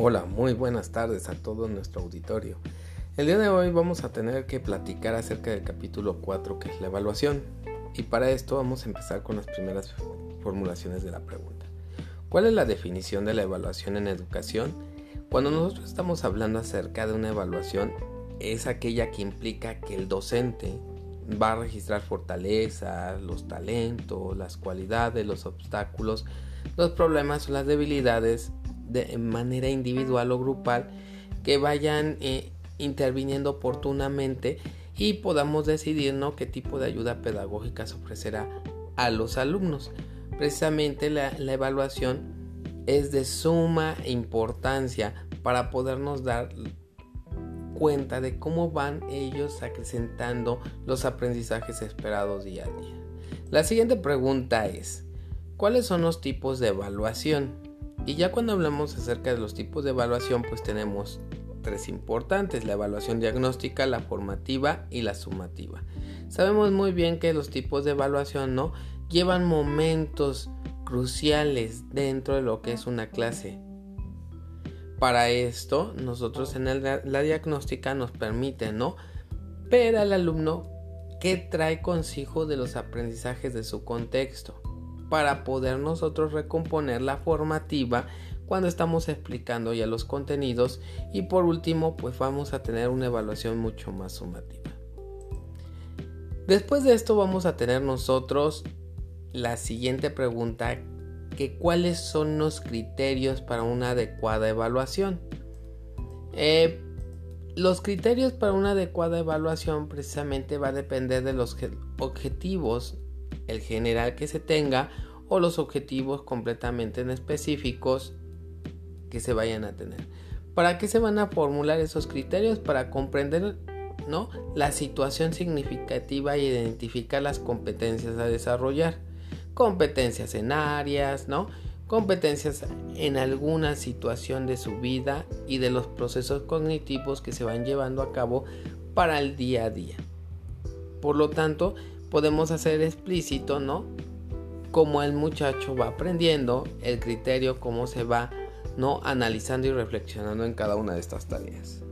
Hola, muy buenas tardes a todo nuestro auditorio. El día de hoy vamos a tener que platicar acerca del capítulo 4 que es la evaluación. Y para esto vamos a empezar con las primeras formulaciones de la pregunta. ¿Cuál es la definición de la evaluación en educación? Cuando nosotros estamos hablando acerca de una evaluación, es aquella que implica que el docente va a registrar fortalezas, los talentos, las cualidades, los obstáculos, los problemas o las debilidades de manera individual o grupal que vayan eh, interviniendo oportunamente y podamos decidir ¿no? qué tipo de ayuda pedagógica se ofrecerá a los alumnos. Precisamente la, la evaluación es de suma importancia para podernos dar cuenta de cómo van ellos acrecentando los aprendizajes esperados día a día. La siguiente pregunta es, ¿cuáles son los tipos de evaluación? Y ya cuando hablamos acerca de los tipos de evaluación, pues tenemos tres importantes, la evaluación diagnóstica, la formativa y la sumativa. Sabemos muy bien que los tipos de evaluación no llevan momentos cruciales dentro de lo que es una clase. Para esto, nosotros en la diagnóstica nos permite, ¿no? Ver al alumno qué trae consigo de los aprendizajes de su contexto para poder nosotros recomponer la formativa cuando estamos explicando ya los contenidos y por último pues vamos a tener una evaluación mucho más sumativa. Después de esto vamos a tener nosotros la siguiente pregunta que cuáles son los criterios para una adecuada evaluación. Eh, los criterios para una adecuada evaluación precisamente va a depender de los objetivos el general que se tenga o los objetivos completamente en específicos que se vayan a tener. ¿Para qué se van a formular esos criterios? Para comprender ¿no? la situación significativa e identificar las competencias a desarrollar. Competencias en áreas, ¿no? competencias en alguna situación de su vida y de los procesos cognitivos que se van llevando a cabo para el día a día. Por lo tanto, podemos hacer explícito, ¿no? Cómo el muchacho va aprendiendo, el criterio, cómo se va, ¿no? Analizando y reflexionando en cada una de estas tareas.